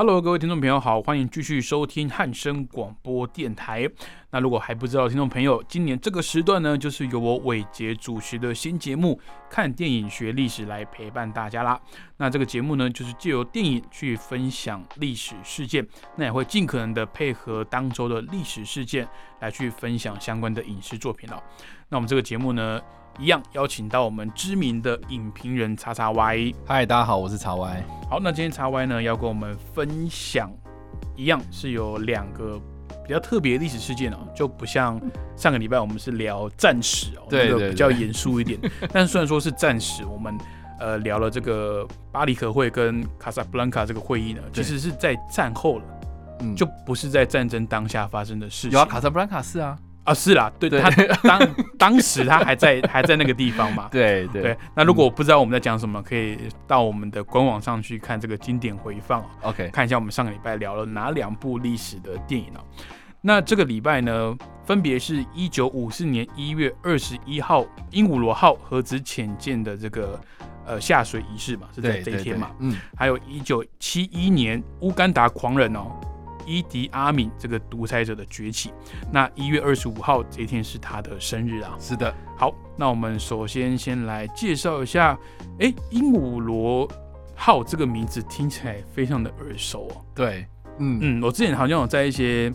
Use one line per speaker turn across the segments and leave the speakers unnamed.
Hello，各位听众朋友好，欢迎继续收听汉声广播电台。那如果还不知道，听众朋友，今年这个时段呢，就是由我伟杰主持的新节目《看电影学历史》来陪伴大家啦。那这个节目呢，就是借由电影去分享历史事件，那也会尽可能的配合当周的历史事件来去分享相关的影视作品哦。那我们这个节目呢？一样邀请到我们知名的影评人叉叉 Y。
嗨，大家好，我是叉 Y。
好，那今天叉 Y 呢要跟我们分享，一样是有两个比较特别的历史事件哦，就不像上个礼拜我们是聊战史哦，
对对，
比较严肃一点。但虽然说是战史，我们呃聊了这个巴黎和会跟卡萨布兰卡这个会议呢，其实是在战后了，嗯，就不是在战争当下发生的事情。
有啊，卡萨布兰卡是啊。
啊，是啦，对他当当时他还在还在那个地方嘛，
对对。
那如果我不知道我们在讲什么，可以到我们的官网上去看这个经典回放
，OK，
看一下我们上个礼拜聊了哪两部历史的电影哦。那这个礼拜呢，分别是一九五四年一月二十一号鹦鹉螺号核子潜舰的这个呃下水仪式嘛，是在这一天嘛，嗯，还有一九七一年乌干达狂人哦。伊迪阿敏这个独裁者的崛起，那一月二十五号这一天是他的生日啊。
是的，
好，那我们首先先来介绍一下，哎，鹦鹉螺号这个名字听起来非常的耳熟哦。
对，
嗯嗯，我之前好像有在一些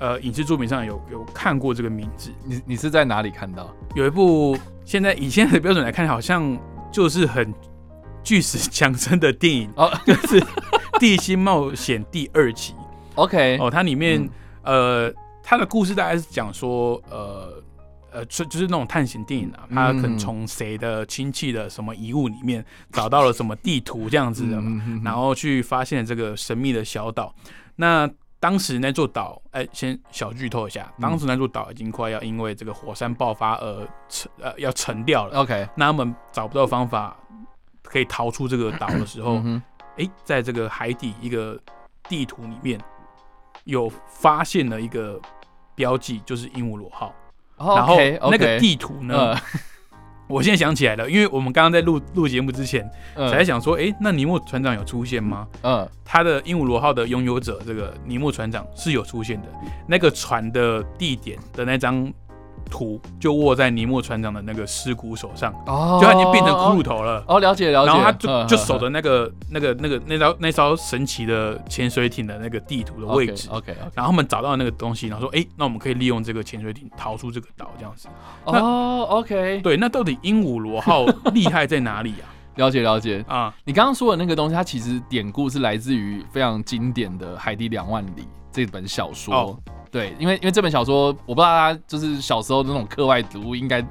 呃影视作品上有有看过这个名字。
你你是在哪里看到？
有一部现在以现在的标准来看，好像就是很巨石强森的电影哦，就是《地心冒险》第二集。
OK，
哦，它里面呃，它的故事大概是讲说，呃呃，就就是那种探险电影啊，他可能从谁的亲戚的什么遗物里面找到了什么地图这样子的嘛，然后去发现这个神秘的小岛。那当时那座岛，哎，先小剧透一下，当时那座岛已经快要因为这个火山爆发而沉，呃，要沉掉了。
OK，
那他们找不到方法可以逃出这个岛的时候，哎，在这个海底一个地图里面。有发现了一个标记，就是鹦鹉螺号。然后那个地图呢，我现在想起来了，因为我们刚刚在录录节目之前，才想说，哎，那尼莫船长有出现吗？嗯，他的鹦鹉螺号的拥有者，这个尼莫船长是有出现的，那个船的地点的那张。图就握在尼莫船长的那个尸骨手上，哦，就他已经变成骷髅头了。
哦，了解了解。
然后他就就守着那个那个那个那艘那艘神奇的潜水艇的那个地图的位置。
OK。
然后他们找到那个东西，然后说：“哎，那我们可以利用这个潜水艇逃出这个岛，这样子。”
哦，OK。
对，那到底鹦鹉螺号 厉害在哪里啊？
了解了解啊。你刚刚说的那个东西，它其实典故是来自于非常经典的《海底两万里》这本小说。对，因为因为这本小说，我不知道大家就是小时候那种课外读物，应该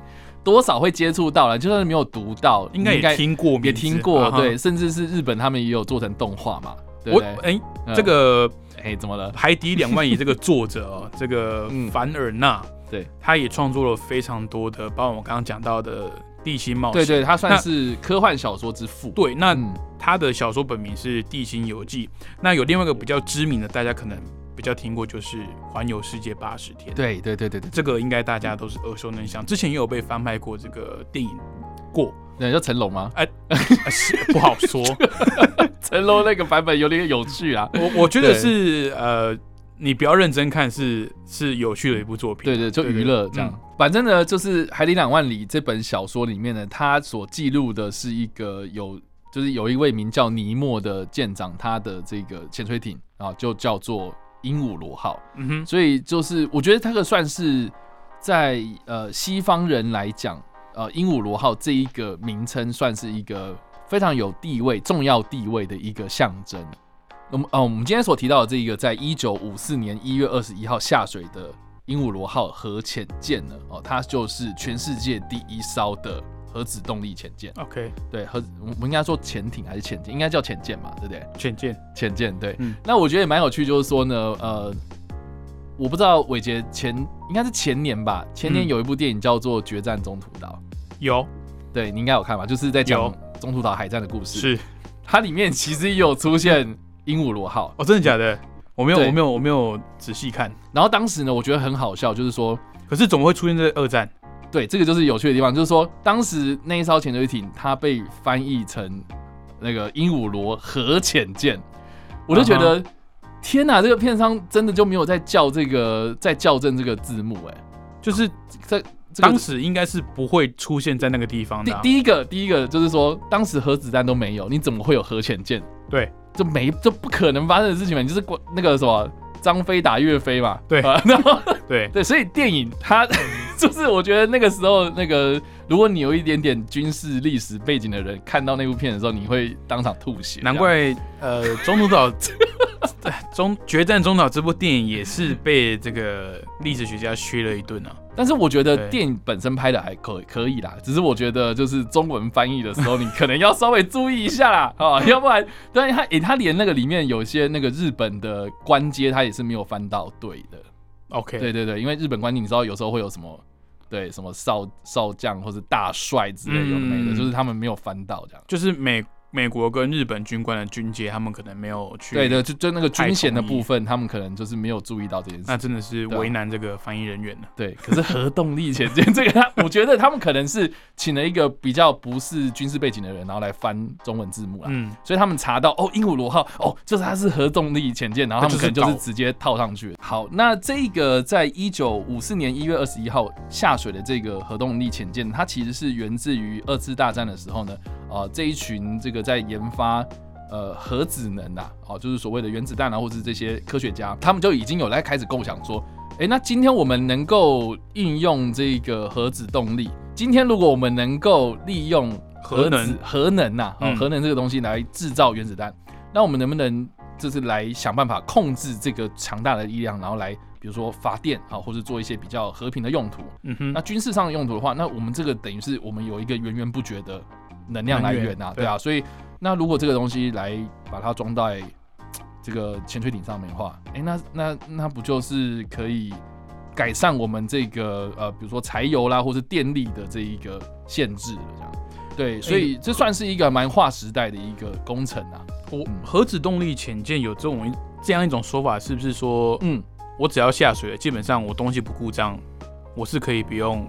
多少会接触到了，就算是没有读到，
应该也听过，
也听过。对，甚至是日本他们也有做成动画嘛。我
哎，这个
哎怎么了？
海底两万里这个作者哦，这个凡尔纳，
对，
他也创作了非常多的，包括我刚刚讲到的地心冒
险，对对，他算是科幻小说之父。
对，那他的小说本名是《地心游记》，那有另外一个比较知名的，大家可能。比较听过就是环游世界八十天，
对对对对对，
这个应该大家都是耳熟能详。之前也有被翻拍过这个电影过，
那叫成龙吗？哎，
不好说，
成龙那个版本有点有趣啊。
我我觉得是呃，你不要认真看，是是有趣的一部作品。
对对，就娱乐这样。反正呢，就是《海底两万里》这本小说里面呢，它所记录的是一个有，就是有一位名叫尼莫的舰长，他的这个潜水艇啊，就叫做。鹦鹉螺号，嗯哼，所以就是我觉得这个算是在呃西方人来讲，呃鹦鹉螺号这一个名称算是一个非常有地位、重要地位的一个象征。那么，呃，我们今天所提到的这一个，在一九五四年一月二十一号下水的鹦鹉螺号核潜舰呢，哦，它就是全世界第一艘的。核子动力潜舰。
OK，
对，核我们应该说潜艇还是潜舰？应该叫潜舰嘛，对不对？
浅见，
潜舰对。
嗯
那我觉得也蛮有趣，就是说呢，呃，我不知道伟杰前应该是前年吧，前年
嗯
有一部电影叫做《决战中途岛》，
有
对你应该有看吧？就是在讲中途岛海战的故事。
是
它里面其实也有出现鹦鹉螺号。
哦，真的假的？我没有，我没有，我没有仔细看。
然后当时呢，我觉得很好笑，就是说，
可是怎么会出现在二战？
对，这个就是有趣的地方，就是说，当时那一艘潜水艇它被翻译成那个鹦鹉螺核潜舰，我就觉得，天哪，这个片商真的就没有在校这个在校正这个字幕、哎，
就是
在这个
当时应该是不会出现在那个地方的啊、
第第一个第一个就是说，当时核子弹都没有，你怎么会有核潜舰？
对，
这没这不可能发生的事情嘛，你就是关那个什么张飞打岳飞嘛，
对
啊然后
对，
对，所以电影它就是我觉得那个时候那个，如果你有一点点军事历史背景的人，看到那部片的时候，你会当场吐血。
难怪呃，中途岛 中决战中途岛这部电影也是被这个历史学家削了一顿啊。
但是我觉得电影本身拍的还可可以啦，只是我觉得就是中文翻译的时候，你可能要稍微注意一下啦，啊，要不然，对，他诶，他连那个里面有些那个日本的官阶，他也是没有翻到对的。
OK，
对对对，因为日本官阶你知道有时候会有什么。对，什么少少将或者大帅之类有的没的，
嗯
就是他们没有翻到这样。
就是美美国跟日本军官的军阶，他们可能没有去。
对的，就就那个军衔的部分，他们可能就是没有注意到这件事。
那真的是为难这个翻译人员了。
对，可是核动力潜舰这个他，我觉得他们可能是请了一个比较不是军事背景的人，然后来翻中文字幕啦。
嗯，
所以他们查到哦，鹦鹉螺号哦，就是它是核动力潜舰，然后他们可能就是
那就是
直接套上去。好，那这个在一九五四年一月二十一号下水的这个核动力潜舰，它其实是源自于二次大战的时候呢，呃，这一群这个在研发呃核子能啊，哦，就是所谓的原子弹啊，或是这些科学家，他们就已经有在开始构想说，诶，那今天我们能够运用这个核子动力，今天如果我们能够利用子
核能
核能呐、核能这个东西来制造原子弹，那我们能不能就是来想办法控制这个强大的力量，然后来比如说发电啊，或者做一些比较和平的用途？
嗯哼，
那军事上的用途的话，那我们这个等于是我们有一个源源不绝的能量来源啊，对啊，所以那如果这个东西来把它装在这个潜水艇上面的话，哎、那那那不就是可以改善我们这个呃，比如说柴油啦，或是电力的这一个限制了，这样。对，所以这算是一个蛮划时代的一个工程啊。
我核子动力潜舰有这种这样一种说法，是不是说
嗯，
我只要下水了，基本上我东西不故障，我是可以不用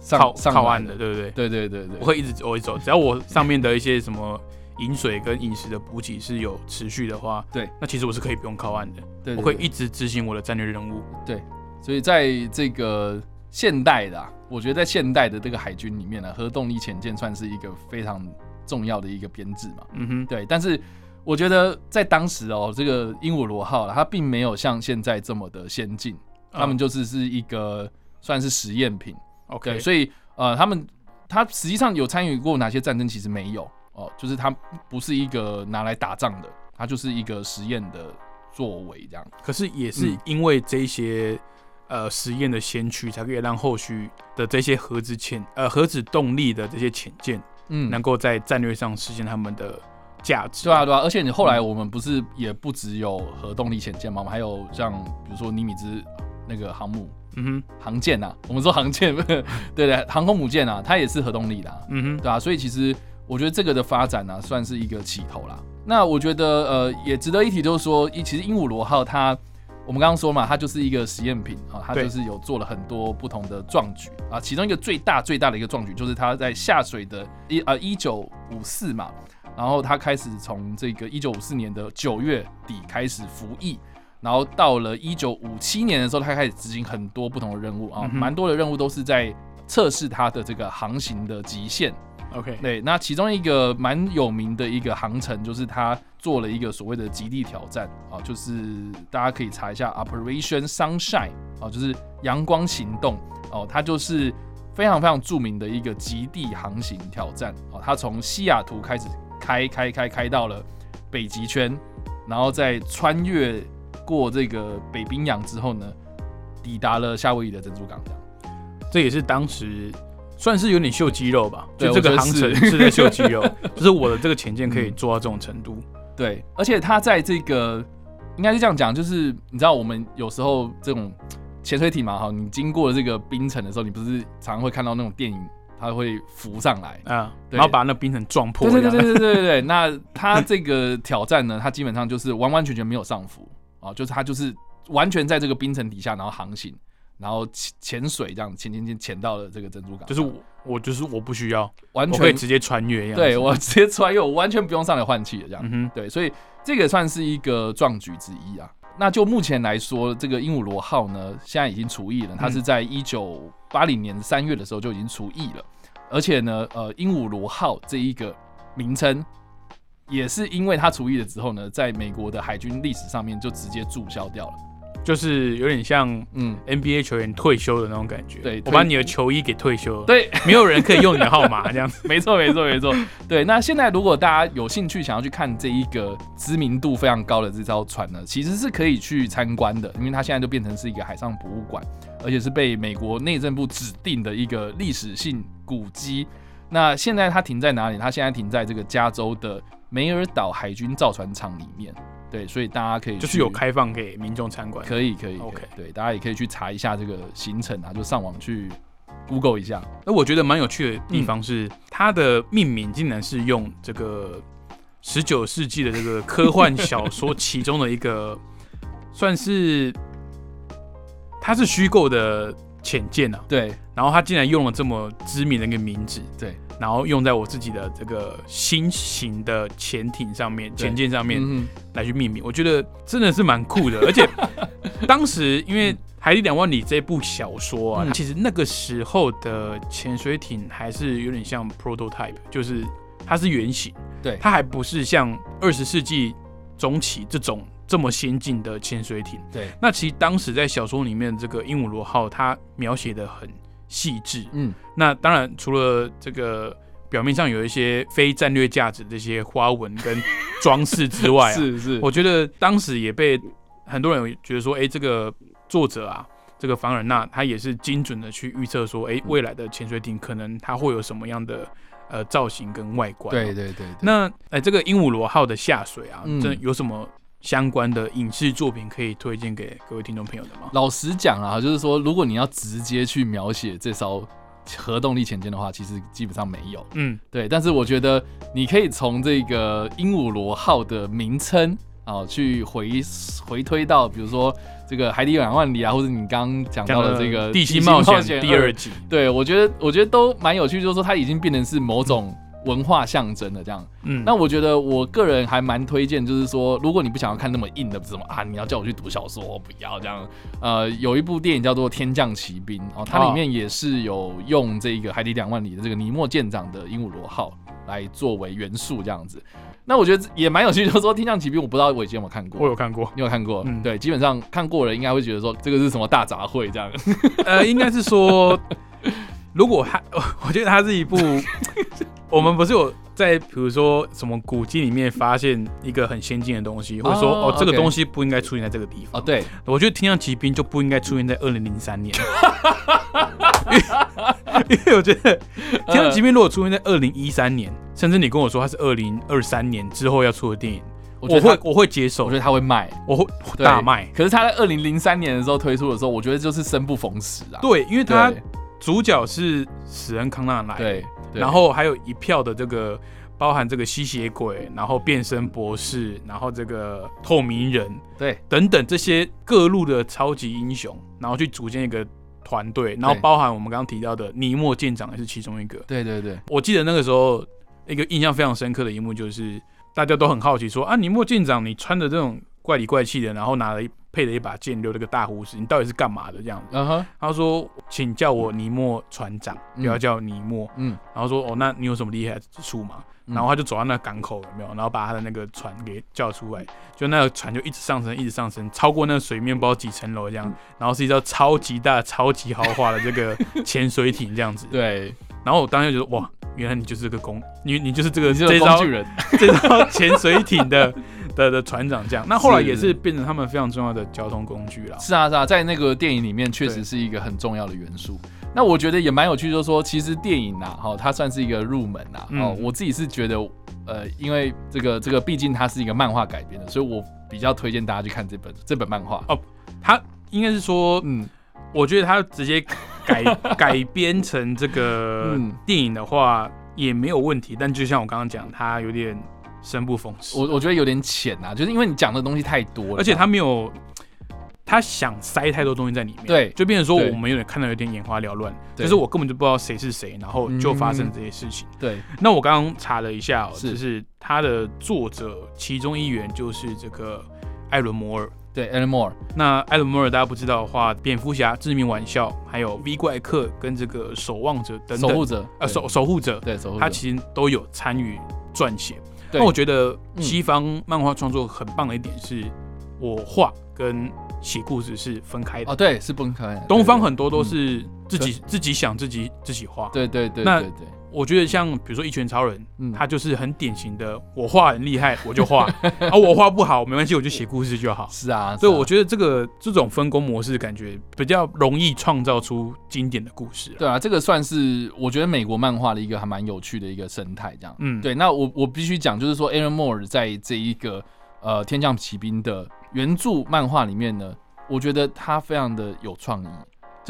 上
靠岸的，，对不对？
对对对对，
我会一直走一直走，只要我上面的一些什么饮水跟饮食的补给是有持续的话，
对，
那其实我是可以不用靠岸的，
对
我会一直执行我的战略任务。
对所以在这个现代的、啊，我觉得在现代的这个海军里面呢、核动力潜舰算是一个非常重要的一个编制嘛。
嗯哼，
对，但是我觉得在当时哦，这个鹦鹉螺号它并没有像现在这么的先进，他们
嗯
就是是一个算是实验品。
OK，
所以呃，他们他实际上有参与过哪些战争？其实没有哦，就是他不是一个拿来打仗的，它就是一个实验的作为这样。
可是也是
嗯
因为这些、呃实验的先驱，才可以让后续的这些核子潜呃核子动力的这些潜舰，
嗯
能够在战略上实现他们的价值。
对啊，对啊，而且你后来我们不是也不只有核动力潜舰吗，我们还有像比如说尼米兹那个航母
嗯哼，
航舰呐，我们说航舰，对对，航空母舰啊，它也是核动力的、啊，
嗯哼，
对啊，所以其实我觉得这个的发展呢、啊，算是一个起头啦。那我觉得呃，也值得一提，就是说，一其实鹦鹉螺号它，我们刚刚说嘛，它就是一个实验品啊，它就是有做了很多不同的壮举啊，其中一个最大最大的一个壮举就是它在下水的一呃一九五四嘛，然后它开始从这个一九五四年的九月底开始服役。然后到了一九五七年的时候，他开始执行很多不同的任务啊，蛮多的任务都是在测试它的这个航行的极限。
OK，
对，那其中一个蛮有名的一个航程，就是他做了一个所谓的极地挑战啊，就是大家可以查一下 Operation Sunshine 啊，就是阳光行动哦，它就是非常非常著名的一个极地航行挑战啊，它从西雅图开始开开开开到了北极圈，然后再穿越过这个北冰洋之后呢，抵达了夏威夷的珍珠港这样。
这也是当时算是有点秀肌肉吧，
对
就这个航程 是在秀肌肉，就是我的这个潜舰可以做到这种程度。
对，而且它在这个应该是这样讲，就是你知道我们有时候这种潜水艇嘛，哈，你经过了这个冰层的时候，你不是常常会看到那种电影，它会浮上来。
啊，然后把那冰层撞破
对。对对对对对对，那它这个挑战呢，它基本上就是完完全全没有上浮啊，就是它就是完全在这个冰层底下，然后航行，然后潜潜水这样潜潜潜潜到了这个珍珠港，
就是我，我就是我不需要，
完全
可以直接穿越一样。
对我直接穿越，我完全不用上来换气的这样。对，所以这个算是一个壮举之一啊。那就目前来说，这个鹦鹉螺号呢，现在已经除役了。它是在一九八零年三月的时候就已经除役了，而且呢，呃，鹦鹉螺号这一个名称，也是因为他除役了之后呢，在美国的海军历史上面就直接注销掉了。
就是有点像
嗯
，NBA 球员退休的那种感觉。
对
我把你的球衣给退休了，
对，
没有人可以用你的号码 这样子。
没错，没错，没错。对，那现在如果大家有兴趣想要去看这一个知名度非常高的这艘船呢，其实是可以去参观的，因为它现在就变成是一个海上博物馆，而且是被美国内政部指定的一个历史性古迹。那现在它停在哪里？它现在停在这个加州的梅尔岛海军造船厂里面。对，所以大家可以
就是有开放给民众参观。
可以可以
OK
对，大家也可以去查一下这个行程啊，就上网去 Google 一下。
那我觉得蛮有趣的地方
嗯
是，它的命名竟然是用这个十九世纪的这个科幻小说 其中的一个，算是它是虚构的浅见啊，
对
然后它竟然用了这么知名的一个名字，
对，
然后用在我自己的这个新型的潜艇上面、潜舰上面
嗯
来去命名，我觉得真的是蛮酷的。而且当时因为《海底两万里》这部小说啊，
嗯。
其实那个时候的潜水艇还是有点像 prototype，就是它是原型，
对。
它还不是像二十世纪中期这种这么先进的潜水艇。
对，
那其实当时在小说里面，这个鹦鹉螺号它描写的很细致。
嗯，
那当然，除了这个表面上有一些非战略价值的这些花纹跟装饰之外啊，
是是，
我觉得当时也被很多人觉得说，哎、这个作者啊，这个凡尔纳他也是精准的去预测说，哎、未来的潜水艇可能它会有什么样的呃造型跟外观。
对，对对对，
那哎、这个鹦鹉螺号的下水啊，
嗯。
这有什么相关的影视作品可以推荐给各位听众朋友的吗？
老实讲啊，就是说，如果你要直接去描写这艘核动力潜舰的话，其实基本上没有。
嗯，
对，但是我觉得你可以从这个鹦鹉螺号的名称啊，去回回推到，比如说这个海底两万里啊，或者你刚刚讲到的这个
地心冒险
险
第二集，
对我觉得我觉得都蛮有趣，就是说它已经变成是某种文化象征的这样。
嗯，
那我觉得我个人还蛮推荐，就是说，如果你不想要看那么硬的什么啊，你要叫我去读小说，我不要这样。呃，有一部电影叫做《天降奇兵》哦，它里面也是有用这个海底两万里的这个尼莫舰长的鹦鹉螺号来作为元素这样子。那我觉得也蛮有趣，就是说《天降奇兵》，我不知道我以前有没有看过。
我有看过，
你有看过？
嗯
对，基本上看过了，应该会觉得说这个是什么大杂烩这样。
呃，应该是说，如果它，我觉得它是一部，我们不是有在比如说什么古迹里面发现一个很先进的东西，或者说
哦
哦这个东西不应该出现在这个地方。
哦，对，
我觉得《天降奇兵》就不应该出现在二零零三年，因为因为我觉得《天降奇兵》如果出现在二零一三年，甚至你跟我说它是二零二三年之后要出的电影，
我
会我会接受
我觉，得他会卖。
我会
对
大卖。
可是他在二零零三年的时候推出的时候，我觉得就是生不逢时啊。
对，因为他
对
主角是史恩康纳来，
对，对。
然后还有一票的这个包含这个吸血鬼，然后变身博士，然后这个透明人
对。
等等这些各路的超级英雄，然后去组建一个团队，然后包含我们刚刚提到的尼莫舰长也是其中一个。
对对对，
我记得那个时候一个印象非常深刻的一幕就是大家都很好奇说啊，尼莫舰长你穿的这种怪里怪气的，然后拿了一配了一把剑，留了个大胡子，你到底是干嘛的这样子？他说：“请叫我尼莫船长，不要叫尼莫。
嗯，
然后说：“哦，那你有什么厉害之处吗？”
嗯
然后他就走到那港口，有没有？然后把他的那个船给叫出来，就那个船就一直上升，一直上升，超过那个水面不知道几层楼这样。然后是一艘超级大、超级豪华的这个潜水艇这样子。
对，
然后我当时就觉得哇，原来你就是个工，你你就是这个这艘
个工具人，
这招潜水艇的 的的船长这样。那后来也是变成他们非常重要的交通工具了。
是啊是啊，在那个电影里面确实是一个很重要的元素。那我觉得也蛮有趣，就是说其实电影呐，哈，它算是一个入门呐，哦，我自己是觉得，呃，因为这个这个毕竟它是一个漫画改编的，所以我比较推荐大家去看这本这本漫画。哦，
它应该是说，嗯，我觉得它直接改 改编成这个电影的话也没有问题，但就像我刚刚讲，它有点生不逢时，
我我觉得有点浅啊，就是因为你讲的东西太多了，
而且他没有。他想塞太多东西在里面，
对，
就变成说我们有点看到有点眼花缭乱，就是我根本就不知道谁是谁，然后就发生这些事情。
对，
那我刚刚查了一下，就是他的作者其中一员就是这个艾伦摩尔，
对，艾伦摩尔。
那艾伦摩尔大家不知道的话，蝙蝠侠、致命玩笑，还有 V 怪客跟这个守望者等等，
守护者，
呃，守守护者，
对，守护者，
他其实都有参与撰写。那我觉得西方漫画创作很棒的一点是，我画跟写故事是分开的
哦，对，是分开。
东方很多都是自己自己想自己自己画，
对对对。
那我觉得像比如说一拳超人，嗯他就是很典型的，我画很厉害我就画，啊我画不好没关系我就写故事就好。
是啊，
所以我觉得这个这种分工模式感觉比较容易创造出经典的故事。
对啊，这个算是我觉得美国漫画的一个还蛮有趣的一个生态，这样。嗯，对。那我我必须讲，就是说 Aaron Moore 在这一个呃天降奇兵的。原著漫画里面呢，我觉得他非常的有创意，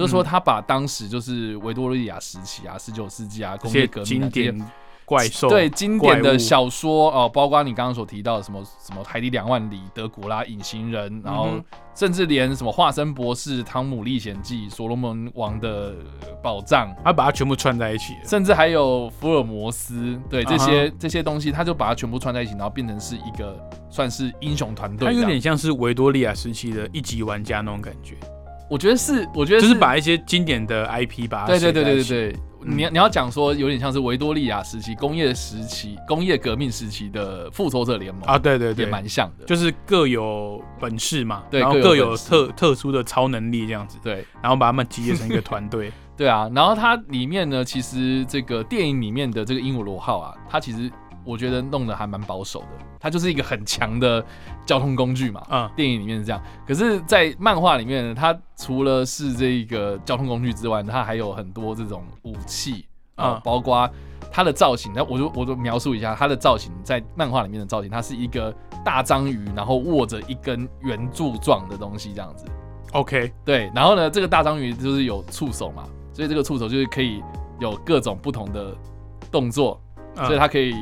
就是说他把当时就是维多利亚时期啊、十九世纪啊工业革命
经典怪兽
对经典的小说哦，包括你刚刚所提到的什么什么海底两万里、德古拉隐形人，然后甚至连什么化身博士、汤姆历险记、所罗门王的宝藏，
他把它全部串在一起，
甚至还有福尔摩斯，对这些这些东西，他就把它全部串在一起，然后变成是一个。算是英雄团队，
他有点像是维多利亚时期的一级玩家那种感觉。
我觉得是，我觉得
就是把一些经典的 IP 把它
对对对对对对，你你要讲说有点像是维多利亚时期、工业时期、工业革命时期的复仇者联盟
啊，对对对，
也蛮像的，
就是各有本事嘛，
对，
然后各有特特殊的超能力这样子，
对，
然后把他们集结成一个团队，
对啊，然后它里面呢，其实这个电影里面的这个鹦鹉螺号啊，它其实。我觉得弄得还蛮保守的，它就是一个很强的交通工具嘛。嗯，电影里面是这样，可是，在漫画里面呢，它除了是这个交通工具之外，它还有很多这种武器啊，包括它的造型。那我就我就描述一下它的造型，在漫画里面的造型，它是一个大章鱼，然后握着一根圆柱状的东西这样子。
OK，
对，然后呢，这个大章鱼就是有触手嘛，所以这个触手就是可以有各种不同的动作，所以它可以。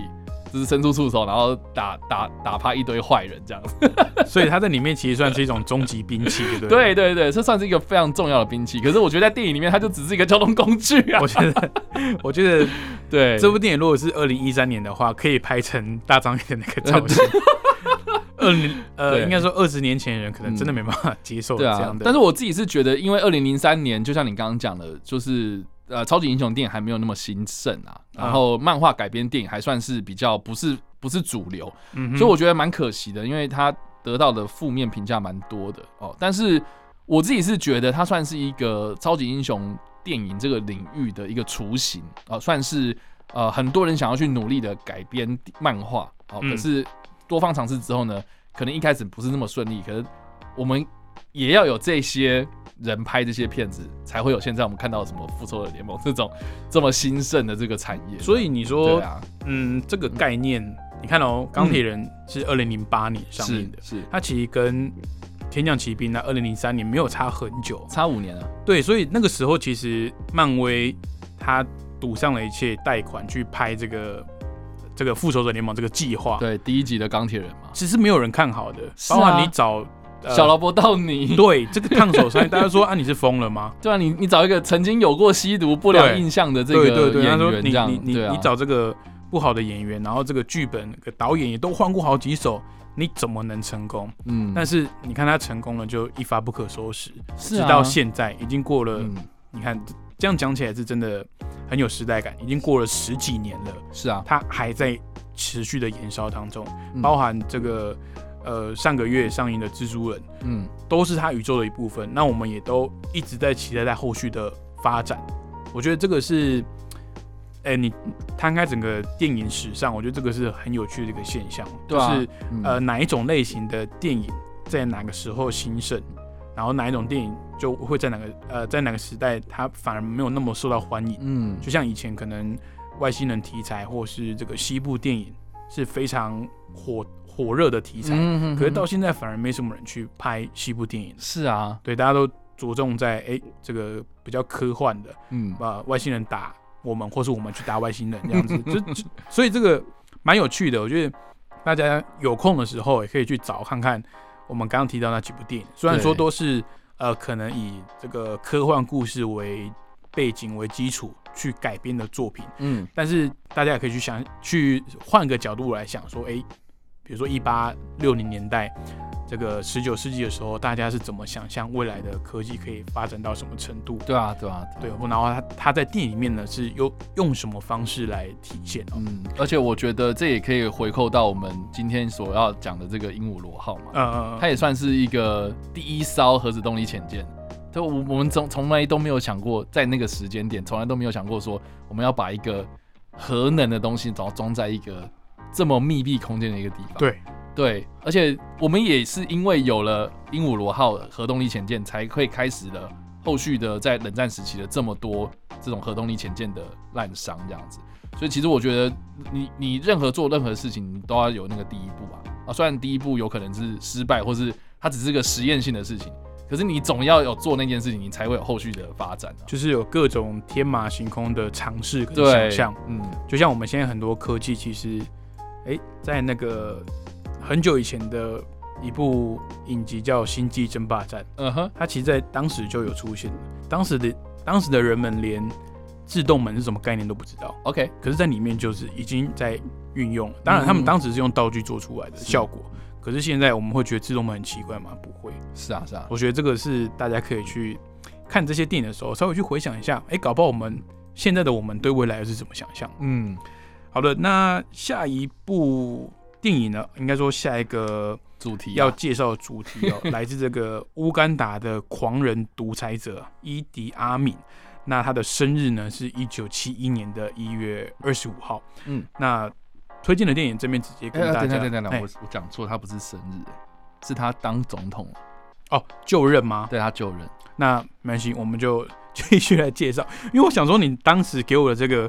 就是伸出触手，然后打打打趴一堆坏人这样子，
所以它在里面其实算是一种终极兵器，对不对？
对对对，这算是一个非常重要的兵器。可是我觉得在电影里面，它就只是一个交通工具啊。
我觉得，我觉得，
对
这部电影如果是二零一三年的话，可以拍成大张的那个造型。二零呃，应该说二十年前的人可能真的没办法接受这样的。
但是我自己是觉得，因为二零零三年，就像你刚刚讲的，就是。呃，超级英雄电影还没有那么兴盛啊，然后漫画改编电影还算是比较不是不是主流，所以我觉得蛮可惜的，因为它得到的负面评价蛮多的哦。但是我自己是觉得它算是一个超级英雄电影这个领域的一个雏形啊，算是呃很多人想要去努力的改编漫画哦。可是多方尝试之后呢，可能一开始不是那么顺利，可是我们也要有这些。人拍这些片子，才会有现在我们看到什么复仇者联盟这种这么兴盛的这个产业。
所以你说，嗯，这个概念，你看哦，钢铁人是二零零八年上映的，
是
它其实跟天降奇兵呢，二零零三年没有差很久，
差五年了。
对，所以那个时候其实漫威他赌上了一切贷款去拍这个这个复仇者联盟这个计划。
对，第一集的钢铁人嘛，
其实没有人看好的，包括你找。
小萝卜到你
对这个烫手山，大家说啊，你是疯了吗？
对啊，你你找一个曾经有过吸毒不良印象的这个演员，这样
你你你找这个不好的演员，然后这个剧本、导演也都换过好几首，你怎么能成功？嗯，但是你看他成功了，就一发不可收拾，直到现在已经过了。你看这样讲起来是真的很有时代感，已经过了十几年了。
是啊，
他还在持续的燃烧当中，包含这个。呃，上个月上映的蜘蛛人，嗯，都是他宇宙的一部分。那我们也都一直在期待在后续的发展。我觉得这个是，哎，你摊开整个电影史上，我觉得这个是很有趣的一个现象，就是呃，哪一种类型的电影在哪个时候兴盛，然后哪一种电影就会在哪个呃在哪个时代，它反而没有那么受到欢迎。
嗯，
就像以前可能外星人题材或是这个西部电影是非常火火热的题材，
嗯
可是到现在反而没什么人去拍西部电影。
是啊，
对，大家都着重在哎、这个比较科幻的，
嗯，
把外星人打我们，或是我们去打外星人这样子，就就所以这个蛮有趣的。我觉得大家有空的时候也可以去找看看我们刚刚提到那几部电影，虽然说都是呃可能以这个科幻故事为背景为基础去改编的作品，
嗯，
但是大家也可以去想，去换个角度来想，说，哎、比如说一八六零年代，这个十九世纪的时候，大家是怎么想象未来的科技可以发展到什么程度？
对啊，对啊，
对，然后他他在电影里面呢是用用什么方式来体现哦？
嗯，而且我觉得这也可以回扣到我们今天所要讲的这个鹦鹉螺号嘛，
嗯，
它也算是一个第一艘核子动力潜舰。就我我们从从来都没有想过，在那个时间点，从来都没有想过说我们要把一个核能的东西，然后装在一个这么密闭空间的一个地方。
对，
对，而且我们也是因为有了鹦鹉螺号核动力潜舰，才会开始了后续的在冷战时期的这么多这种核动力潜舰的滥觞这样子。所以其实我觉得你你任何做任何事情，你都要有那个第一步啊啊！虽然第一步有可能是失败，或是它只是个实验性的事情，可是你总要有做那件事情，你才会有后续的发展啊。
就是有各种天马行空的尝试跟
对，
想象，
嗯，
就像我们现在很多科技，其实，哎、在那个很久以前的一部影集叫《星际争霸战》。
嗯哼，
它其实在当时就有出现，当时的当时的人们连自动门是什么概念都不知道
，，OK，
可是在里面就是已经在运用了。当然，他们当时是用道具做出来的效果，可是现在我们会觉得自动门很奇怪吗？不会，
是啊，是啊，
我觉得这个是大家可以去看这些电影的时候稍微去回想一下，哎、搞不好我们现在的我们对未来是怎么想象？
嗯，
好的，那下一部电影呢？应该说下一个
主题啊
要介绍的主题哦，来自这个乌干达的狂人独裁者伊迪阿敏。那他的生日呢是一九七一年的一月二十五号。
嗯，
那推荐的电影这边直接跟
哎，
大家，
等等等一
哎
下，我我讲错，他不是生日，哎是他当总统，
哦就任吗？
对他就任。
那没关系，我们就继续来介绍。因为我想说，你当时给我的这个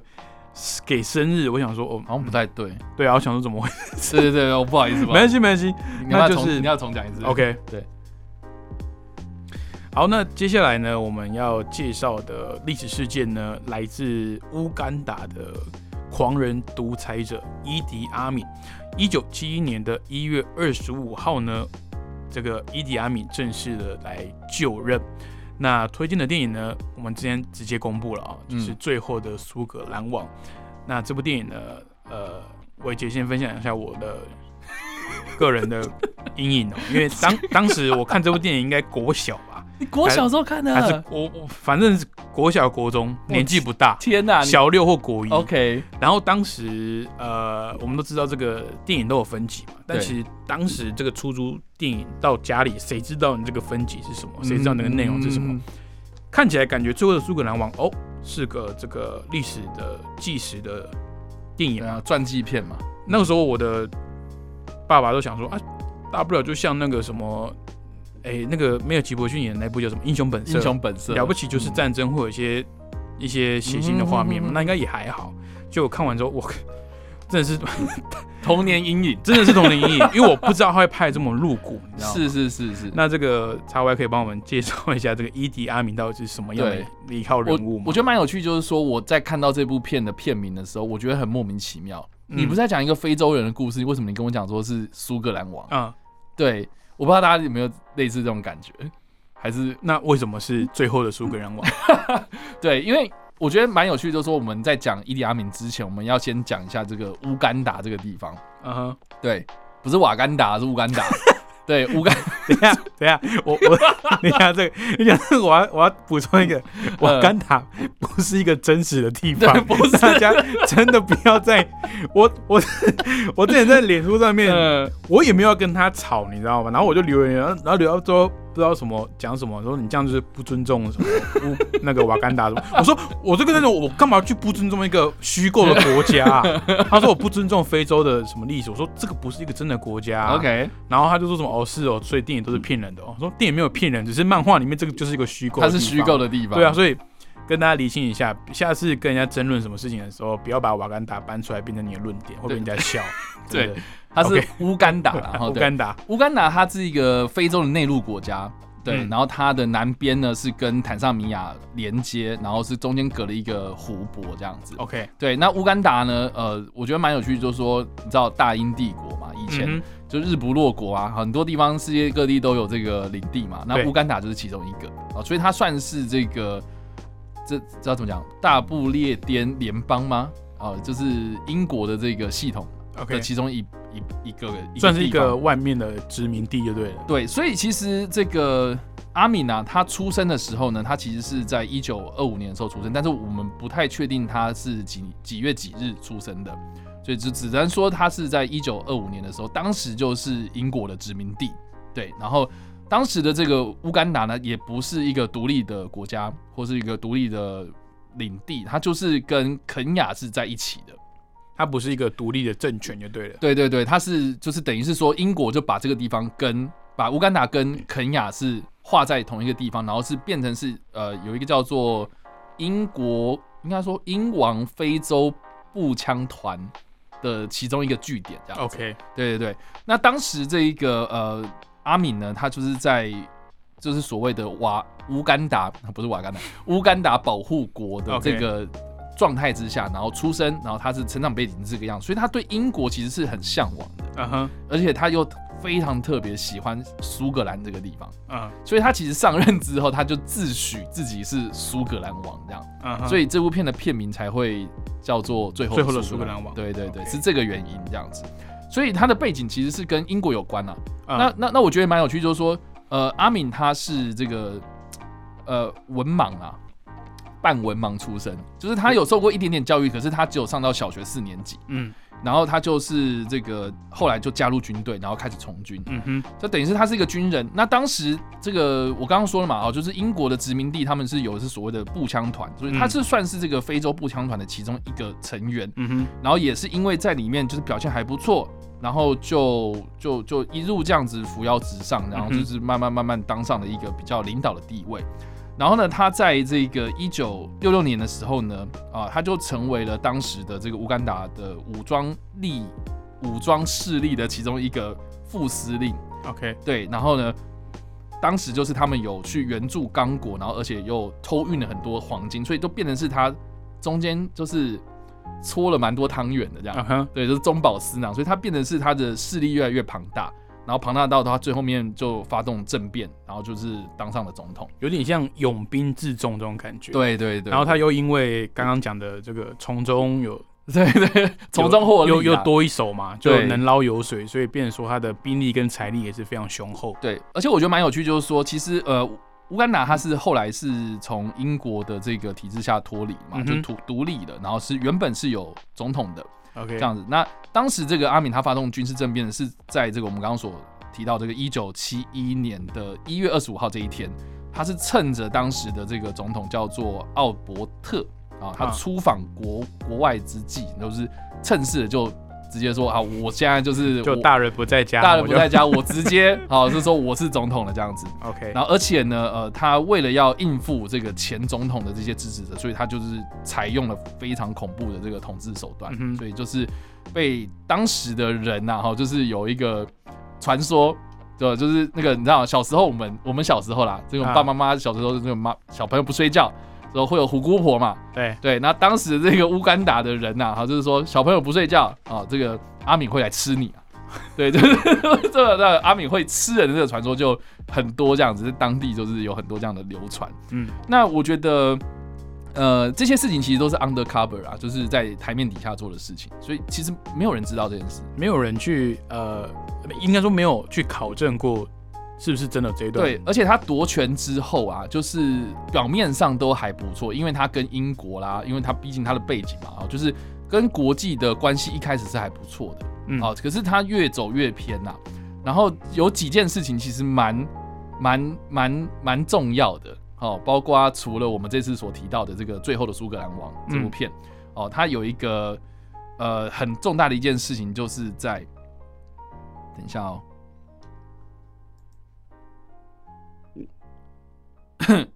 给生日，我想说哦，
好像不太对。
对啊，我想说怎么会？
对对对，我不好意思，不
没关系，没关系。那就是
重你要重讲一次。
OK，
对。
好，那接下来呢，我们要介绍的历史事件呢，来自乌干达的狂人独裁者伊迪阿敏。一九七一年的一月二十五号呢，这个伊迪阿敏正式的来就任。那推荐的电影呢，我们之前直接公布了啊，就是
嗯《
最后的苏格兰王》。那这部电影呢，呃，伟杰先分享一下我的个人的阴影哦，因为当 当时我看这部电影应该国小吧，
你国小时候看
还是
的？
国我反正是国小国中，年纪不大，
天哪！你
小六或国一。
OK，
然后当时呃，我们都知道这个电影都有分级嘛，但
对
其实当时这个出租电影到家里，谁知道你这个分级是什么？谁知道那个内容是什么？
嗯？
看起来感觉最后的苏格兰王哦，是个这个历史的纪实的电影
啊，传记片嘛。
那个时候我的爸爸都想说啊，大不了就像那个什么，哎、那个没有吉伯逊演的那部叫什么《英雄本色》，
英雄本色
了不起就是
嗯
战争会有一些、一些血腥的画面嘛，
嗯
那应该也还好。就我看完之后，我 真的是
童年阴影。
真的是童年阴影，因为我不知道他会拍这么露骨，你知道吗？
是是是是。
那这个叉 Y 可以帮我们介绍一下这个伊迪阿明到底是什么样的一号人物吗？
我觉得蛮有趣，就是说我在看到这部片的片名的时候，我觉得很莫名其妙。
嗯
你不是在讲一个非洲人的故事，为什么你跟我讲说是苏格兰王？
啊、
对，我不知道大家有没有类似这种感觉，还是
那为什么是最后的苏格兰王？
对，因为我觉得蛮有趣，就是说我们在讲伊利阿敏之前，我们要先讲一下这个乌干达这个地方。
嗯哼，
对，不是瓦干达，是乌干达。对，五干
等一下，等一下，我我等一下这个，你讲这个，我要我要补充一个，瓦干达不是一个真实的地方，
不是
大家真的不要在，我我 我之前在脸书上面，
呃，
我也没有要跟他吵，你知道吗？然后我就留言，然后然后留到之后不知道什么讲什么，说你这样就是不尊重什么乌那个瓦干达什么。我说我这个那种我干嘛去不尊重一个虚构的国家、啊？他说我不尊重非洲的什么历史，我说这个不是一个真的国家、啊。
OK，
然后他就说什么哦是哦，所以电影影都是骗人的哦。说电影没有骗人，只是漫画里面这个就是一个虚构，
它是虚构的地方。
对啊，所以跟大家理清一下，下次跟人家争论什么事情的时候，不要把瓦干达搬出来变成你的论点，会被人家笑。
对，它是乌干达，
乌干达，
乌干达，它是一个非洲的内陆国家。对，然后它的南边呢是跟坦桑尼亚连接，然后是中间隔了一个湖泊这样子。
OK，
对，那乌干达呢？呃，我觉得蛮有趣，就是说你知道大英帝国嘛，以前就日不落国啊，很多地方世界各地都有这个领地嘛，那乌干达就是其中一个啊，所以它算是这个这知道怎么讲大不列颠联邦吗？啊，就是英国的这个系统。
OK，
其中一一一个
算是一个外面的殖民地就对了。
对，所以其实这个阿米娜她出生的时候呢，她其实是在一九二五年的时候出生，但是我们不太确定她是几几月几日出生的，所以只只能说她是在一九二五年的时候，当时就是英国的殖民地。对，然后当时的这个乌干达呢，也不是一个独立的国家或是一个独立的领地，它就是跟肯雅是在一起的。
它不是一个独立的政权就对了。
对对对，它是就是等于是说，英国就把这个地方跟把乌干达跟肯雅是划在同一个地方，然后是变成是呃有一个叫做英国应该说英王非洲步枪团的其中一个据点这样。
OK，
对对对。那当时这一个呃阿敏呢，他就是在就是所谓的瓦乌干达不是瓦干达乌干达保护国的这个。状态之下，然后出生，然后他是成长背景是这个样，所以他对英国其实是很向往的，嗯哼，而且他又非常特别喜欢苏格兰这个地方，嗯，所以他其实上任之后，他就自诩自己是苏格兰王这样，嗯，所以这部片的片名才会叫做最后
最后的苏格兰王，
对对对，是这个原因这样子，所以他的背景其实是跟英国有关啊，那那那我觉得蛮有趣，就是说，呃，阿敏他是这个呃文盲啊。半文盲出身，就是他有受过一点点教育，可是他只有上到小学四年级。嗯，然后他就是这个后来就加入军队，然后开始从军。嗯哼，就等于是他是一个军人。那当时这个我刚刚说了嘛，哦，就是英国的殖民地，他们是有是所谓的步枪团，所以他是算是这个非洲步枪团的其中一个成员。嗯哼，然后也是因为在里面就是表现还不错，然后就就就一路这样子扶摇直上，然后就是慢慢慢慢当上了一个比较领导的地位。然后呢，他在这个一九六六年的时候呢，啊，他就成为了当时的这个乌干达的武装力、武装势力的其中一个副司令。
OK，
对。然后呢，当时就是他们有去援助刚果，然后而且又偷运了很多黄金，所以都变成是他中间就是搓了蛮多汤圆的这样。对，就是中饱私囊，所以他变成是他的势力越来越庞大。然后庞大到他最后面就发动政变，然后就是当上了总统，
有点像拥兵自重这种感觉。
对对对。
然后他又因为刚刚讲的这个从中有
对对从中获利，
又又多一手嘛，就能捞油水，所以变成说他的兵力跟财力也是非常雄厚。
对，而且我觉得蛮有趣，就是说其实呃乌干达它是后来是从英国的这个体制下脱离嘛，就独独立的，然后是原本是有总统的。
OK，
这样子。那当时这个阿敏他发动军事政变是在这个我们刚刚所提到这个一九七一年的一月二十五号这一天，他是趁着当时的这个总统叫做奥伯特啊，他出访国国外之际，都是趁势就。直接说啊，我现在就是
就大人不在家，
大人不在家，我直接 好就说我是总统了这样子。
OK，
然后而且呢，呃，他为了要应付这个前总统的这些支持者，所以他就是采用了非常恐怖的这个统治手段，所以就是被当时的人呐，哈，就是有一个传说，对，就是那个你知道，小时候我们我们小时候啦，这种爸爸妈妈小时候这种妈小朋友不睡觉。说会有虎姑婆嘛？
对
对，那当时这个乌干达的人呐，哈，就是说小朋友不睡觉啊，这个阿敏会来吃你啊。对，就是这 个这个阿敏会吃人的这个传说就很多这样子，在当地就是有很多这样的流传。嗯，那我觉得，呃，这些事情其实都是 undercover 啊，就是在台面底下做的事情，所以其实没有人知道这件事，
没有人去呃，应该说没有去考证过。是不是真的这一段？
对，而且他夺权之后啊，就是表面上都还不错，因为他跟英国啦，因为他毕竟他的背景嘛，啊，就是跟国际的关系一开始是还不错的，嗯，啊，可是他越走越偏呐，然后有几件事情其实蛮蛮蛮蛮重要的，哦，包括除了我们这次所提到的这个最后的苏格兰王这部片，哦，他有一个呃很重大的一件事情，就是在等一下哦。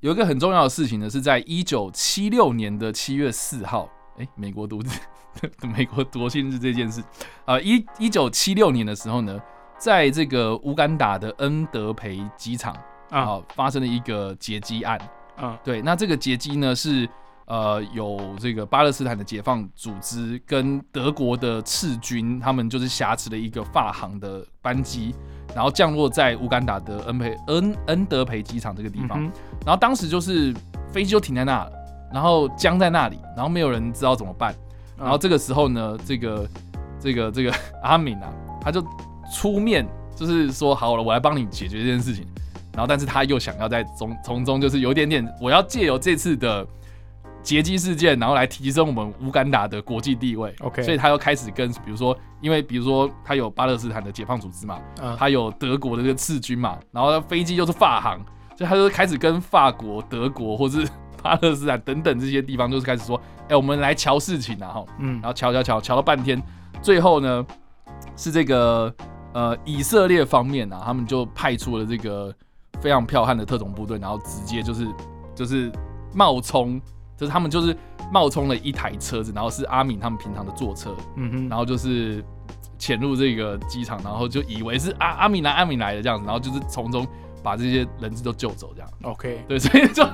有一个很重要的事情呢，是在一九七六年的七月四号，哎，美国独 美国国庆日这件事。啊，一一九七六年的时候呢，在这个乌干达的恩德培机场啊，发生了一个劫机案。嗯，对，那这个劫机呢是呃有这个巴勒斯坦的解放组织跟德国的赤军，他们就是挟持了一个法航的班机，然后降落在乌干达的恩培恩恩德培机场这个地方，然后当时就是飞机就停在那了，然后僵在那里，然后没有人知道怎么办，然后这个时候呢，这个这个这个 阿敏啊，他就出面就是说好了，我来帮你解决这件事情。然后，但是他又想要在从从中，就是有点点，我要借由这次的劫机事件，然后来提升我们乌干达的国际地位。
OK，
所以他又开始跟，比如说，因为比如说他有巴勒斯坦的解放组织嘛，他有德国的这个赤军嘛，然后飞机又是法航，所以他就开始跟法国、德国或是巴勒斯坦等等这些地方，就是开始说，哎，我们来瞧事情啊，哈，嗯，然后瞧瞧瞧瞧了半天，最后呢是这个呃以色列方面啊，他们就派出了这个。非常彪悍的特种部队，然后直接就是就是冒充，就是他们就是冒充了一台车子，然后是阿敏他们平常的坐车，嗯哼，然后就是潜入这个机场，然后就以为是阿阿敏来阿敏来的这样子，然后就是从中把这些人质都救走这样。
OK，
对，所以就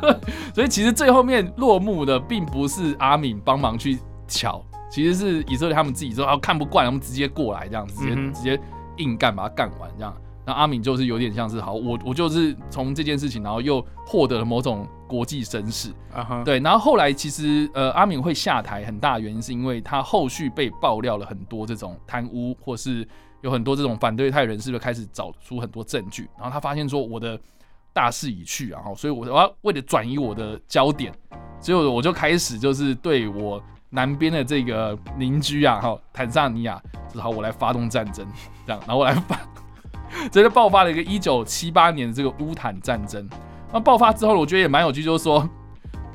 所以其实最后面落幕的并不是阿敏帮忙去抢，其实是以色列他们自己说啊看不惯，他们直接过来这样，直接直接硬干把它干完这样。那阿敏就是有点像是好，我我就是从这件事情，然后又获得了某种国际声势啊，对。然后后来其实呃，阿敏会下台，很大原因是因为他后续被爆料了很多这种贪污，或是有很多这种反对派人士就开始找出很多证据，然后他发现说我的大势已去，然后所以我我要为了转移我的焦点，所以我就开始就是对我南边的这个邻居啊，哈，坦桑尼亚，就是好，我来发动战争，这样，然后我来发。这就爆发了一个一九七八年的这个乌坦战争。那爆发之后，我觉得也蛮有趣，就是说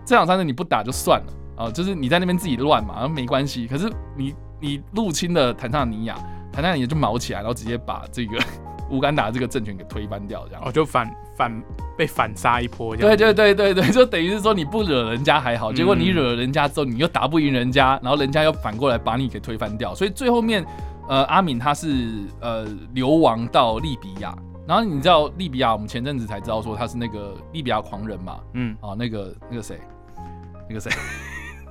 这场战争你不打就算了啊，就是你在那边自己乱嘛，没关系。可是你你入侵了坦桑尼亚，坦桑尼亚就毛起来，然后直接把这个 乌干达这个政权给推翻掉，这样
哦，就反反被反杀一波。
对对对对对，就等于是说你不惹人家还好，结果你惹了人家之后，你又打不赢人家，然后人家又反过来把你给推翻掉，所以最后面。呃，阿敏他是呃流亡到利比亚，然后你知道利比亚，我们前阵子才知道说他是那个利比亚狂人嘛，嗯，啊，那个那个谁，那个谁，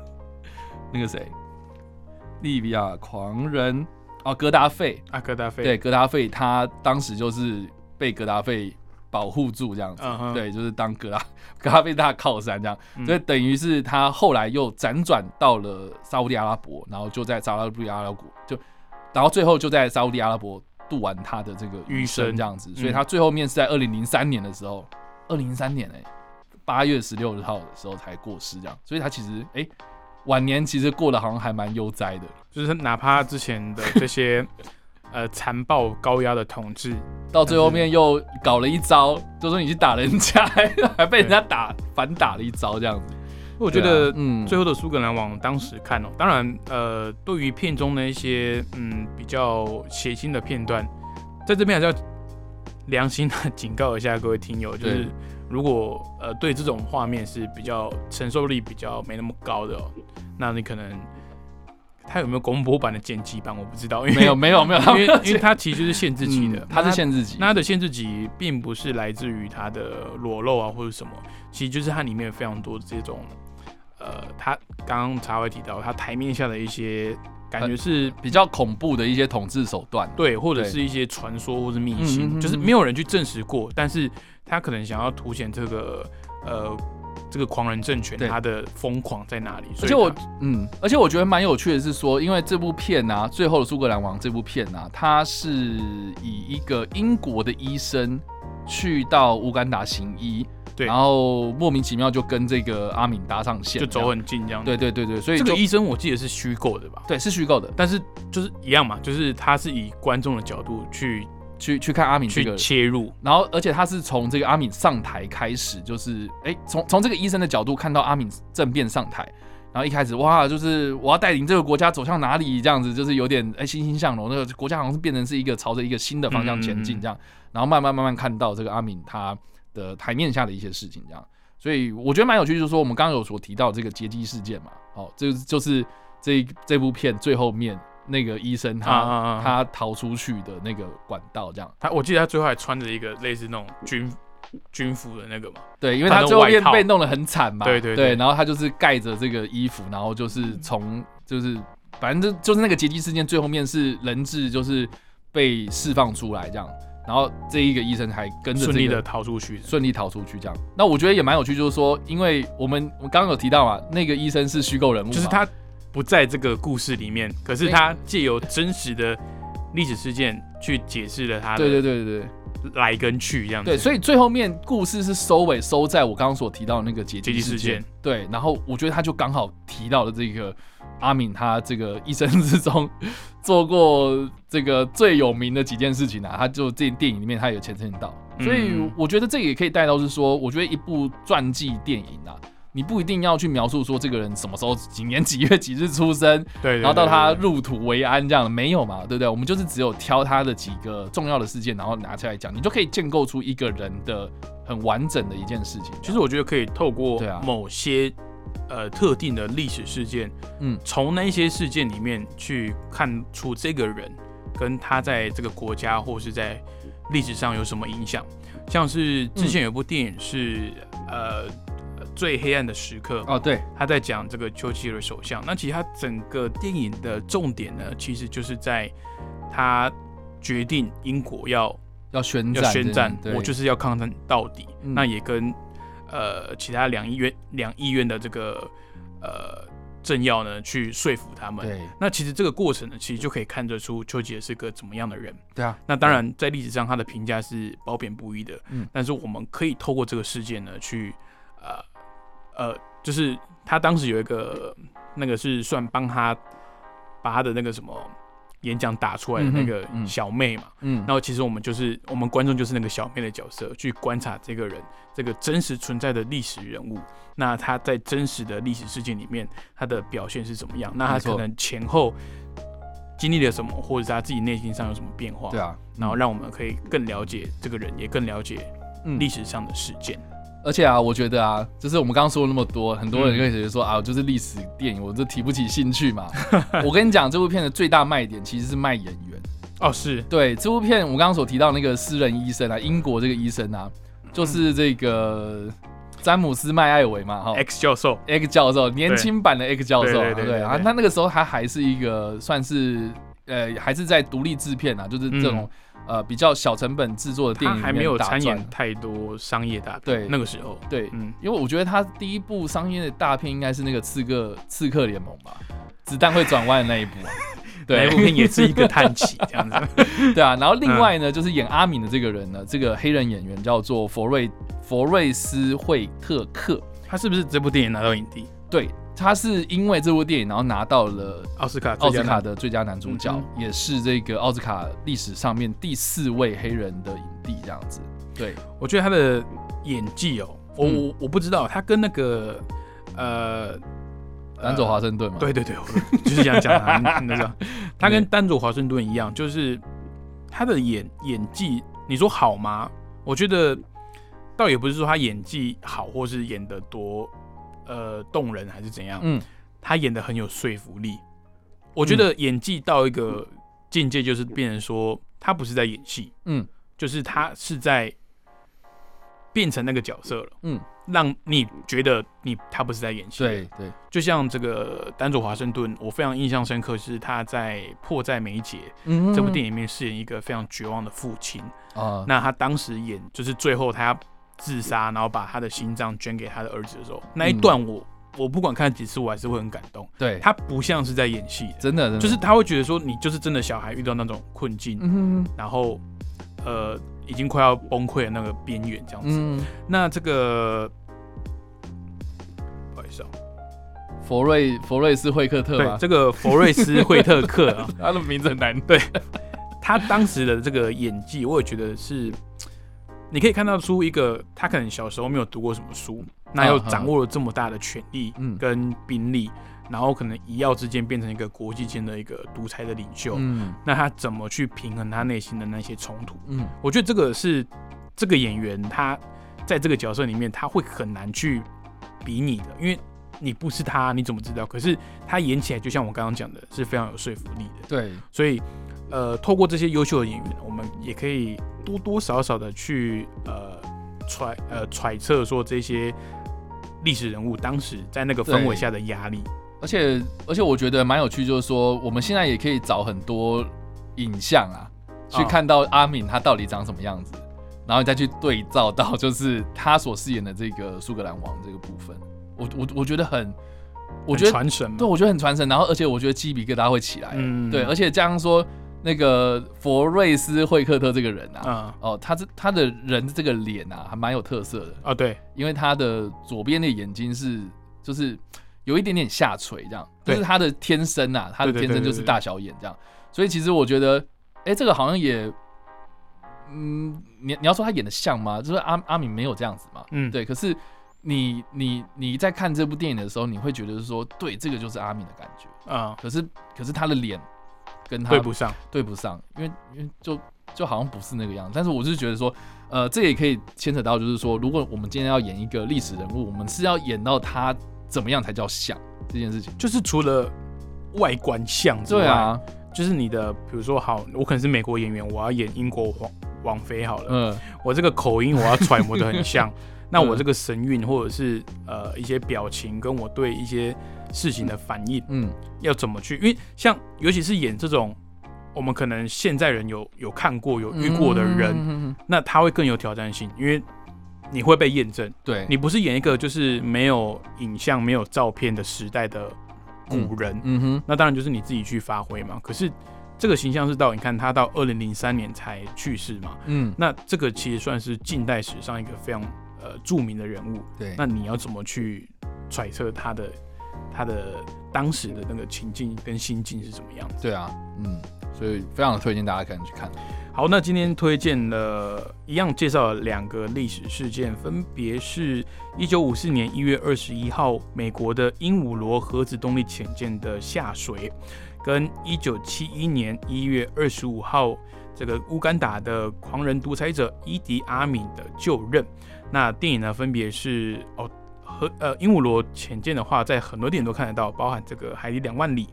那个谁，利比亚狂人。啊，格达费。
啊，格达费，
对，格达费，他当时就是被格达费保护住这样子，对，就是当格达 格达费大靠山这样，所以等于是他后来又辗转到了沙地阿拉伯，然后就在沙地阿拉伯就。然后最后就在沙地阿拉伯度完他的这个余生，这样子，所以他最后面是在二零零三年的时候，二零零三年哎，八月十六号的时候才过世，这样，所以他其实哎，晚年其实过得好像还蛮悠哉的，
就是哪怕之前的这些 呃残暴高压的统治，
到最后面又搞了一招，就说你去打人家，还被人家打反打了一招，这样子。
我觉得，嗯，最后的苏格兰往当时看哦，当然，呃，对于片中的一些，嗯，比较血腥的片段，在这边还是要良心的警告一下各位听友，就是如果呃对这种画面是比较承受力比较没那么高的哦，那你可能他有没有公播版的剪辑版我不知道，因为
没有没有没有，
因为因为它其实就是限制级的，
它是限制级，
它的限制级并不是来自于它的裸露啊或者什么，其实就是它里面有非常多这种。呃，他刚刚才会提到他台面下的一些感觉是
比较恐怖的一些统治手段，
对，或者是一些传说或是秘辛，就是没有人去证实过，但是他可能想要凸显这个呃这个狂人政权他的疯狂在哪里。
而且我嗯，而且我觉得蛮有趣的是说，因为这部片啊，最后的苏格兰王这部片啊，它是以一个英国的医生去到乌干达行医。
对，
然后莫名其妙就跟这个阿敏搭上线，
就走很近这样。
对对对对，所以
这个医生我记得是虚构的吧？
对，是虚构的，
但是就是一样嘛，就是他是以观众的角度去
去去看阿敏这个
切入，
然后而且他是从这个阿敏上台开始，就是哎从从这个医生的角度看到阿敏政变上台，然然后一开始哇，就是我要带领这个国家走向哪里，这样子就是有点哎欣欣向荣，那个国家好像是变成是一个朝着一个新的方向前进这样，然后慢慢慢慢看到这个阿敏他的台面下的一些事情这样，所以我觉得蛮有趣，就是说我们刚刚有所提到这个劫机事件嘛，哦，这就是这这部片最后面那个医生他他逃出去的那个管道这样，
他我记得他最后还穿着一个类似那种军。军服的那个嘛，
对，因为他最后面被弄得很惨嘛，
对对对，
然后他就是盖着这个衣服，然后就是从就是反正就就是那个劫机事件最后面是人质就是被释放出来这样，然后这一个医生还跟着
顺利的逃出去，
顺利逃出去这样。那我觉得也蛮有趣，就是说，因为我们我刚刚有提到嘛，那个医生是虚构人物，
就是他不在这个故事里面，可是他借由真实的历史事件去解释了他的，
对对对对对。
来跟去这样
子，对，所以最后面故事是收尾收在我刚刚所提到的那个劫机
事件，
对，然后我觉得他就刚好提到了这个阿敏，他这个一生之中做过这个最有名的几件事情啊，他就这电影里面他有牵涉到，所以我觉得这也可以带到是说，我觉得一部传记电影啊。你不一定要去描述说这个人什么时候几年几月几日出生，
对，
然后到他入土为安这样的没有嘛，对。不对？我们就是只有挑他的几个重要的事件，然后拿出来讲，你就可以建构出一个人的很完整的一件事情。
其实我觉得可以透过某些呃特定的历史事件，嗯，从那些事件里面去看出这个人跟他在这个国家或是在历史上有什么影响。像是之前有部电影是呃。最黑暗的时刻
哦，对，
他在讲这个丘吉尔首相。那其实他整个电影的重点呢，其实就是在他决定英国要
要宣
要宣战，我就是要抗战到底。那也跟呃其他两议院两议院的这个呃政要呢去说服他们。
对，
那其实这个过程呢，其实就可以看得出丘吉尔是个怎么样的人。
对啊，
那当然在历史上他的评价是褒贬不一的。嗯，但是我们可以透过这个事件呢，去呃。呃，就是他当时有一个那个是算帮他把他的那个什么演讲打出来的那个小妹嘛，嗯，然后其实我们就是我们观众就是那个小妹的角色，去观察这个人这个真实存在的历史人物，那他在真实的历史事件里面他的表现是怎么样？那他可能前后经历了什么，或者是他自己内心上有什么变化？
对啊，
然后让我们可以更了解这个人，也更了解历史上的事件。
而且啊，我觉得啊，就是我们刚刚说了那么多，很多人会觉得说啊，就是历史电影，我就提不起兴趣嘛。我跟你讲，这部片的最大卖点其实是卖演员。
哦，是
对这部片，我刚刚所提到那个私人医生啊，英国这个医生啊，就是这个詹姆斯麦艾维嘛，哈
，X 教授
，X 教授，年轻版的 X 教授，对对啊，他那个时候他还是一个算是呃，还是在独立制片啊，就是这种。呃，比较小成本制作的电影，
还没有参演太多商业大片。
对，
那个时候，
对，嗯，因为我觉得他第一部商业的大片应该是那个《刺客刺客联盟》吧，子弹会转弯的那一部。
对，那部片也是一个叹气 这样子。
对啊，然后另外呢，就是演阿敏的这个人呢，这个黑人演员叫做佛瑞佛瑞斯惠特克，
他是不是这部电影拿到影帝？
对。他是因为这部电影，然后拿到了
奥斯卡
奥斯卡的最佳男主角，也是这个奥斯卡历史上面第四位黑人的影帝，这样子。对
我觉得他的演技哦，我我我不知道他跟那个呃
丹佐华盛顿嘛，
对对对，就是这样讲的那个，他跟丹佐华盛顿一样，就是他的演演技，你说好吗？我觉得倒也不是说他演技好，或是演得多。呃，动人还是怎样？嗯，他演的很有说服力。我觉得演技到一个境界，就是变成说他不是在演戏，嗯，就是他是在变成那个角色了，嗯，让你觉得你他不是在演戏。
对对，
就像这个丹佐华盛顿，我非常印象深刻，是他在《迫在眉睫》这部电影里面饰演一个非常绝望的父亲啊。那他当时演就是最后他。自杀，然后把他的心脏捐给他的儿子的时候，那一段我我不管看几次，我还是会很感动。
对。
他不像是在演戏，
真的，
就是他会觉得说你就是真的小孩遇到那种困境，然后呃已经快要崩溃的那个边缘这样子。那这个不好意思啊，
佛瑞佛瑞斯惠克特
对，这个佛瑞斯惠特克啊，
他的名字很难。
对。他当时的这个演技，我也觉得是。你可以看到出一个他可能小时候没有读过什么书，那又
嗯
掌握了这么大的权力
嗯
跟兵力，然后可能一跃之间变成一个国际间的一个独裁的领袖，
嗯
那他怎么去平衡他内心的那些冲突？
嗯
我觉得这个是这个演员他在这个角色里面他会很难去比拟的，因为你不是他，你怎么知道？可是他演起来就像我刚刚讲的，是非常有说服力的。
对，
所以，呃，透过这些优秀的演员，我们也可以多多少少的去呃揣呃揣测说这些历史人物当时在那个氛围下的压力。
而且而且我觉得蛮有趣，就是说我们现在也可以找很多影像啊，去
哦
看到阿敏他到底长什么样子，然后再去对照到就是他所饰演的这个苏格兰王这个部分，我我我觉得很，我觉得
很传神，
对，我觉得很传神，然后而且我觉得鸡皮疙瘩会起来，
嗯。
对，而且加上说那个佛瑞斯惠克特这个人啊，
嗯。
哦，他这他的人这个脸啊，还蛮有特色的，
啊对，
因为他的左边的眼睛是就是有一点点下垂，这样，就是他的天生啊，他的天生就是大小眼这样，所以其实我觉得，哎、这个好像也，嗯，你你要说他演的像吗？就是阿阿敏没有这样子嘛，
嗯。
对，可是你你你在看这部电影的时候，你会觉得说，对，这个就是阿敏的感觉，
啊、
可是可是他的脸跟他
对不上，
对不上，因为因为就就好像不是那个样子。但是我是觉得说，呃，这也可以牵扯到，就是说，如果我们今天要演一个历史人物，我们是要演到他怎么样才叫像这件事情。
就是除了外观像之外，
对啊，
就是你的，比如说好，我可能是美国演员，我要演英国皇王妃好了，
嗯，
我这个口音我要揣摩的很像，那我这个神韵或者是呃一些表情，跟我对一些事情的反应，
嗯，
要怎么去？因为像尤其是演这种我们可能现在人有有看过有遇过的人，那他会更有挑战性，因为你会被验证。
对，
你不是演一个就是没有影像、没有照片的时代的古人，
嗯哼，
那当然就是你自己去发挥嘛。可是这个形象是到你看他到二零零三年才去世嘛，
嗯，
那这个其实算是近代史上一个非常呃著名的人物。
对，
那你要怎么去揣测他的他的当时的那个情境跟心境是怎么样子？
对啊，嗯，所以非常推荐大家可能去看。
好，那今天推荐了一样介绍了两个历史事件，分别是一九五四年一月二十一号美国的鹦鹉螺核子动力潜舰的下水，跟一九七一年一月二十五号这个乌干达的狂人独裁者伊迪阿敏的就任。那电影呢，分别是哦和呃鹦鹉螺潜舰的话，在很多电影都看得到，包含这个海底两万里。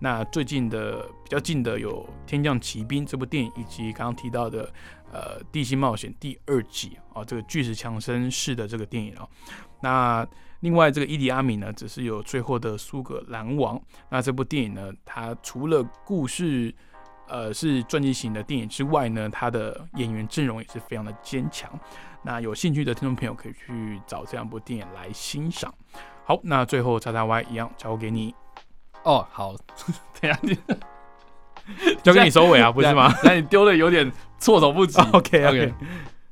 那最近的比较近的有《天降奇兵》这部电影，以及刚刚提到的呃《地心冒险》第二季哦，这个巨石强森式的这个电影哦。那另外这个伊迪阿米呢，只是有最后的苏格兰王。那这部电影呢，它除了故事呃是传记型的电影之外呢，它的演员阵容也是非常的坚强。那有兴趣的听众朋友可以去找这两部电影来欣赏。好，那最后叉叉 Y 一样交给你，
哦，好，等一下你
交给你收尾啊，不是吗？？
那你丢的有点措手不及。
OK
OK，OK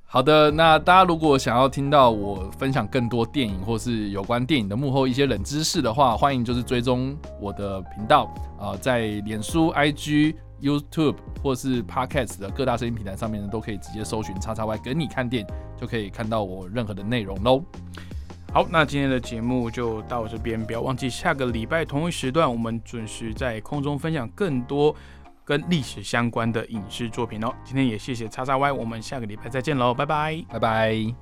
好的，那大家如果想要听到我分享更多电影或是有关电影的幕后一些冷知识的话，欢迎就是追踪我的频道啊、呃在脸书、IG、YouTube 或是 Podcast 的各大声音平台上面呢，都可以直接搜寻“叉叉 Y 跟你看店”，就可以看到我任何的内容喽。
好，那今天的节目就到这边，不要忘记下个礼拜同一时段，我们准时在空中分享更多跟历史相关的影视作品哦。今天也谢谢叉叉 Y，我们下个礼拜再见喽，拜拜。
拜拜。